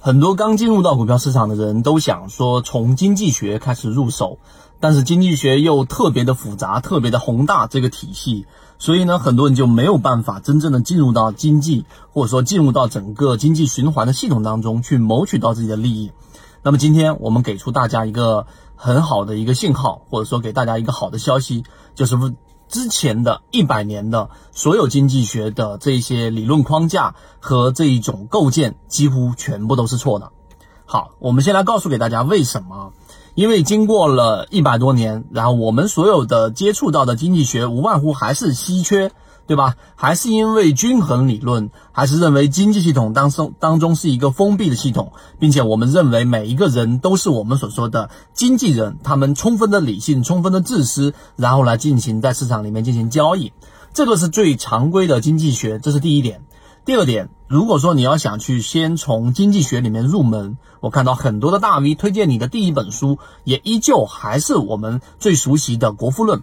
很多刚进入到股票市场的人都想说从经济学开始入手，但是经济学又特别的复杂，特别的宏大这个体系，所以呢，很多人就没有办法真正的进入到经济，或者说进入到整个经济循环的系统当中去谋取到自己的利益。那么今天我们给出大家一个很好的一个信号，或者说给大家一个好的消息，就是之前的一百年的所有经济学的这些理论框架和这一种构建，几乎全部都是错的。好，我们先来告诉给大家为什么？因为经过了一百多年，然后我们所有的接触到的经济学，无外乎还是稀缺。对吧？还是因为均衡理论，还是认为经济系统当中当中是一个封闭的系统，并且我们认为每一个人都是我们所说的经纪人，他们充分的理性，充分的自私，然后来进行在市场里面进行交易，这个是最常规的经济学，这是第一点。第二点，如果说你要想去先从经济学里面入门，我看到很多的大 V 推荐你的第一本书，也依旧还是我们最熟悉的《国富论》。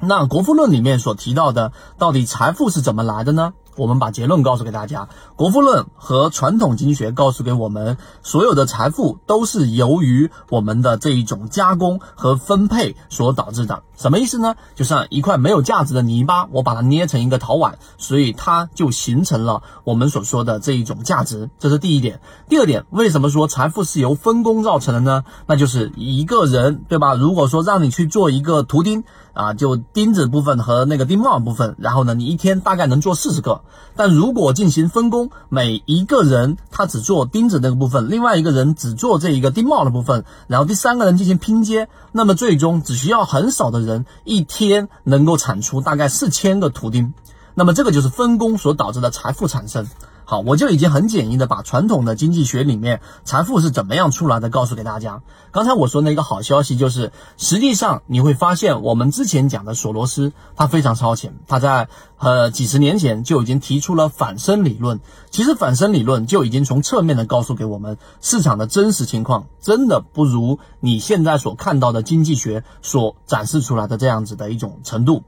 那《国富论》里面所提到的，到底财富是怎么来的呢？我们把结论告诉给大家，《国富论》和传统经济学告诉给我们，所有的财富都是由于我们的这一种加工和分配所导致的。什么意思呢？就像一块没有价值的泥巴，我把它捏成一个陶碗，所以它就形成了我们所说的这一种价值。这是第一点。第二点，为什么说财富是由分工造成的呢？那就是一个人，对吧？如果说让你去做一个图钉啊，就钉子部分和那个钉帽部分，然后呢，你一天大概能做四十个。但如果进行分工，每一个人他只做钉子那个部分，另外一个人只做这一个钉帽的部分，然后第三个人进行拼接，那么最终只需要很少的人一天能够产出大概四千个图钉，那么这个就是分工所导致的财富产生。好，我就已经很简易的把传统的经济学里面财富是怎么样出来的告诉给大家。刚才我说那个好消息就是，实际上你会发现我们之前讲的索罗斯他非常超前，他在呃几十年前就已经提出了反身理论。其实反身理论就已经从侧面的告诉给我们市场的真实情况，真的不如你现在所看到的经济学所展示出来的这样子的一种程度。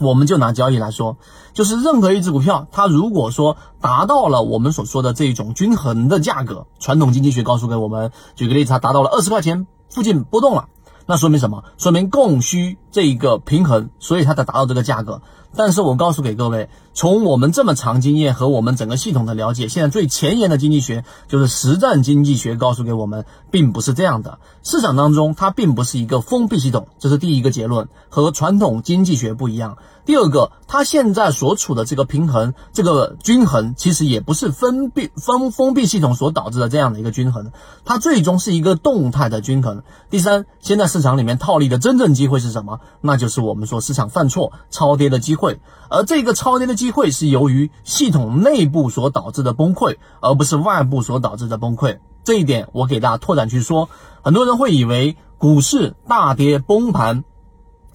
我们就拿交易来说，就是任何一只股票，它如果说达到了我们所说的这种均衡的价格，传统经济学告诉给我们，举个例子，它达到了二十块钱附近波动了，那说明什么？说明供需这一个平衡，所以它才达到这个价格。但是我告诉给各位，从我们这么长经验和我们整个系统的了解，现在最前沿的经济学就是实战经济学，告诉给我们，并不是这样的。市场当中它并不是一个封闭系统，这是第一个结论，和传统经济学不一样。第二个，它现在所处的这个平衡、这个均衡，其实也不是封闭、封封闭系统所导致的这样的一个均衡，它最终是一个动态的均衡。第三，现在市场里面套利的真正机会是什么？那就是我们说市场犯错、超跌的机会，而这个超跌的机会是由于系统内部所导致的崩溃，而不是外部所导致的崩溃。这一点我给大家拓展去说，很多人会以为股市大跌崩盘。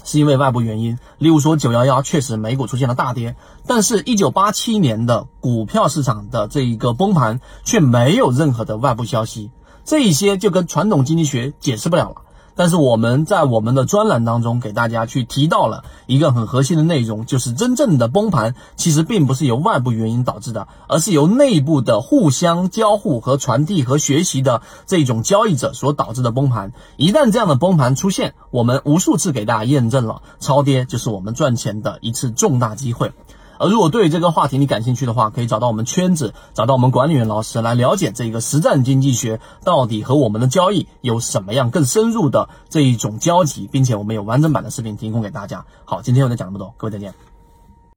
是因为外部原因，例如说九幺幺确实美股出现了大跌，但是，一九八七年的股票市场的这一个崩盘却没有任何的外部消息，这一些就跟传统经济学解释不了了。但是我们在我们的专栏当中给大家去提到了一个很核心的内容，就是真正的崩盘其实并不是由外部原因导致的，而是由内部的互相交互和传递和学习的这种交易者所导致的崩盘。一旦这样的崩盘出现，我们无数次给大家验证了超跌就是我们赚钱的一次重大机会。而如果对这个话题你感兴趣的话，可以找到我们圈子，找到我们管理员老师来了解这个实战经济学到底和我们的交易有什么样更深入的这一种交集，并且我们有完整版的视频提供给大家。好，今天我就讲这么多，各位再见。